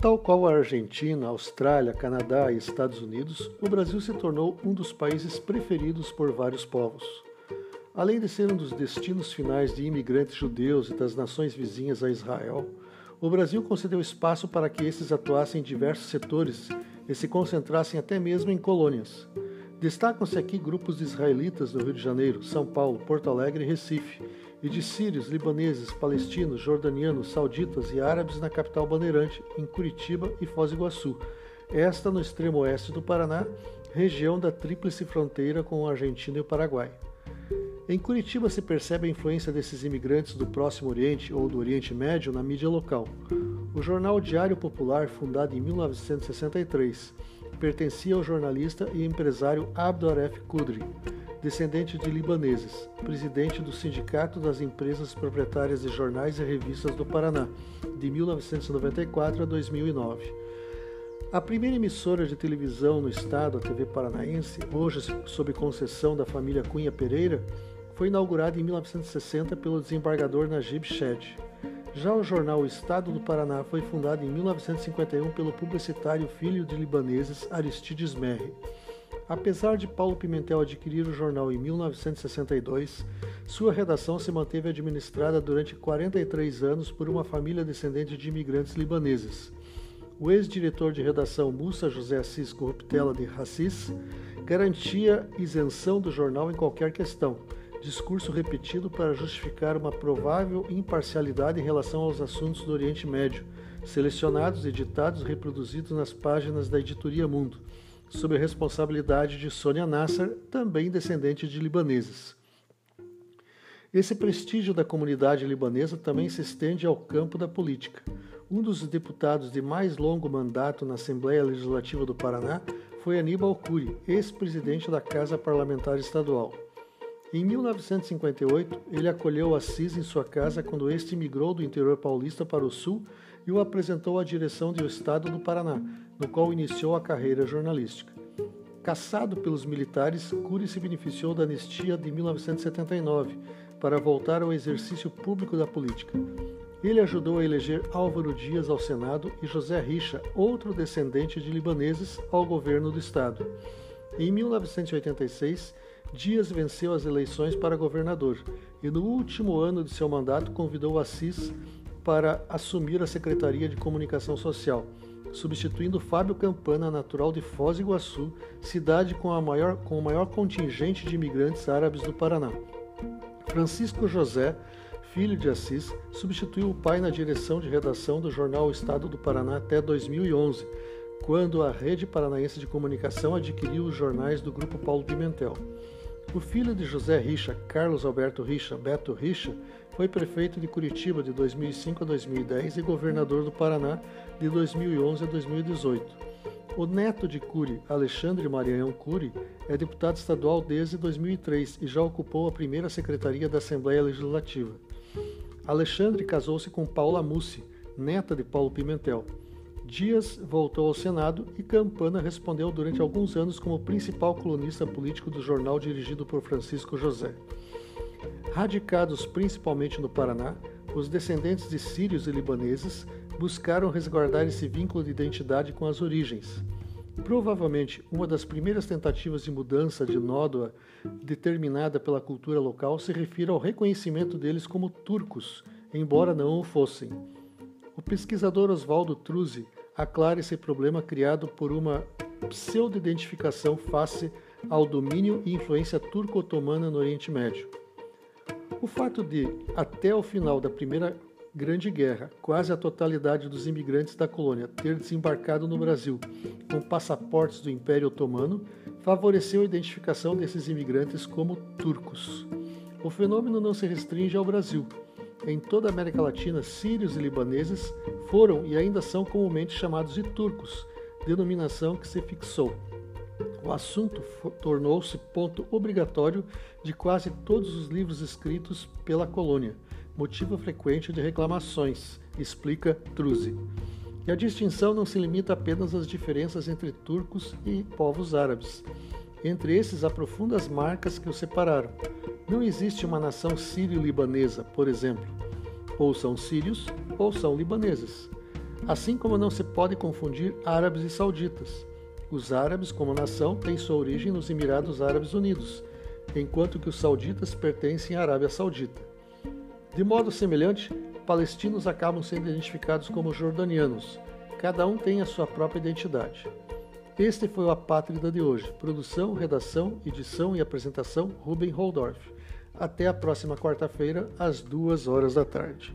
Tal qual a Argentina, Austrália, Canadá e Estados Unidos, o Brasil se tornou um dos países preferidos por vários povos. Além de ser um dos destinos finais de imigrantes judeus e das nações vizinhas a Israel, o Brasil concedeu espaço para que esses atuassem em diversos setores e se concentrassem até mesmo em colônias. Destacam-se aqui grupos de israelitas no Rio de Janeiro, São Paulo, Porto Alegre e Recife, e de sírios, libaneses, palestinos, jordanianos, sauditas e árabes na capital bandeirante, em Curitiba e Foz do Iguaçu, esta no extremo oeste do Paraná, região da tríplice fronteira com a Argentina e o Paraguai. Em Curitiba se percebe a influência desses imigrantes do Próximo Oriente ou do Oriente Médio na mídia local. O jornal Diário Popular, fundado em 1963, pertencia ao jornalista e empresário Abdoref Kudri, descendente de libaneses, presidente do Sindicato das Empresas Proprietárias de Jornais e Revistas do Paraná, de 1994 a 2009. A primeira emissora de televisão no estado, a TV Paranaense, hoje sob concessão da família Cunha Pereira, foi inaugurada em 1960 pelo desembargador Najib Shed. Já o jornal Estado do Paraná foi fundado em 1951 pelo publicitário filho de libaneses Aristides Merri. Apesar de Paulo Pimentel adquirir o jornal em 1962, sua redação se manteve administrada durante 43 anos por uma família descendente de imigrantes libaneses. O ex-diretor de redação Musa José Assis Corruptela de Assis garantia isenção do jornal em qualquer questão, discurso repetido para justificar uma provável imparcialidade em relação aos assuntos do Oriente Médio, selecionados, editados e reproduzidos nas páginas da Editoria Mundo sob a responsabilidade de Sônia Nasser, também descendente de libaneses. Esse prestígio da comunidade libanesa também se estende ao campo da política. Um dos deputados de mais longo mandato na Assembleia Legislativa do Paraná foi Aníbal Cury, ex-presidente da Casa Parlamentar Estadual. Em 1958, ele acolheu Assis em sua casa quando este migrou do interior paulista para o sul e o apresentou à direção do Estado do Paraná, no qual iniciou a carreira jornalística. Caçado pelos militares, Cury se beneficiou da anistia de 1979 para voltar ao exercício público da política. Ele ajudou a eleger Álvaro Dias ao Senado e José Richa, outro descendente de libaneses, ao governo do Estado. Em 1986, Dias venceu as eleições para governador e, no último ano de seu mandato, convidou Assis para assumir a Secretaria de Comunicação Social substituindo Fábio Campana, natural de Foz do Iguaçu, cidade com, a maior, com o maior contingente de imigrantes árabes do Paraná. Francisco José, filho de Assis, substituiu o pai na direção de redação do jornal Estado do Paraná até 2011, quando a Rede Paranaense de Comunicação adquiriu os jornais do Grupo Paulo Pimentel. O filho de José Richa, Carlos Alberto Richa, Beto Richa, foi prefeito de Curitiba de 2005 a 2010 e governador do Paraná de 2011 a 2018. O neto de Cury, Alexandre Maranhão Cury, é deputado estadual desde 2003 e já ocupou a primeira secretaria da Assembleia Legislativa. Alexandre casou-se com Paula Mussi, neta de Paulo Pimentel. Dias voltou ao Senado e Campana respondeu durante alguns anos como principal colunista político do jornal dirigido por Francisco José. Radicados principalmente no Paraná, os descendentes de sírios e libaneses buscaram resguardar esse vínculo de identidade com as origens. Provavelmente, uma das primeiras tentativas de mudança de nódoa determinada pela cultura local se refere ao reconhecimento deles como turcos, embora não o fossem. O pesquisador Oswaldo Truzzi aclara esse problema criado por uma pseudo-identificação face ao domínio e influência turco-otomana no Oriente Médio. O fato de, até o final da Primeira Grande Guerra, quase a totalidade dos imigrantes da colônia ter desembarcado no Brasil com passaportes do Império Otomano favoreceu a identificação desses imigrantes como turcos. O fenômeno não se restringe ao Brasil. Em toda a América Latina, sírios e libaneses foram e ainda são comumente chamados de turcos, denominação que se fixou. O assunto tornou-se ponto obrigatório de quase todos os livros escritos pela colônia, motivo frequente de reclamações, explica Truzzi. E a distinção não se limita apenas às diferenças entre turcos e povos árabes. Entre esses há profundas marcas que os separaram. Não existe uma nação sírio-libanesa, por exemplo. Ou são sírios ou são libaneses. Assim como não se pode confundir árabes e sauditas. Os árabes, como nação, têm sua origem nos Emirados Árabes Unidos, enquanto que os sauditas pertencem à Arábia Saudita. De modo semelhante, palestinos acabam sendo identificados como jordanianos. Cada um tem a sua própria identidade. Este foi o Apátrida de hoje. Produção, redação, edição e apresentação, Ruben Holdorf. Até a próxima quarta-feira, às duas horas da tarde.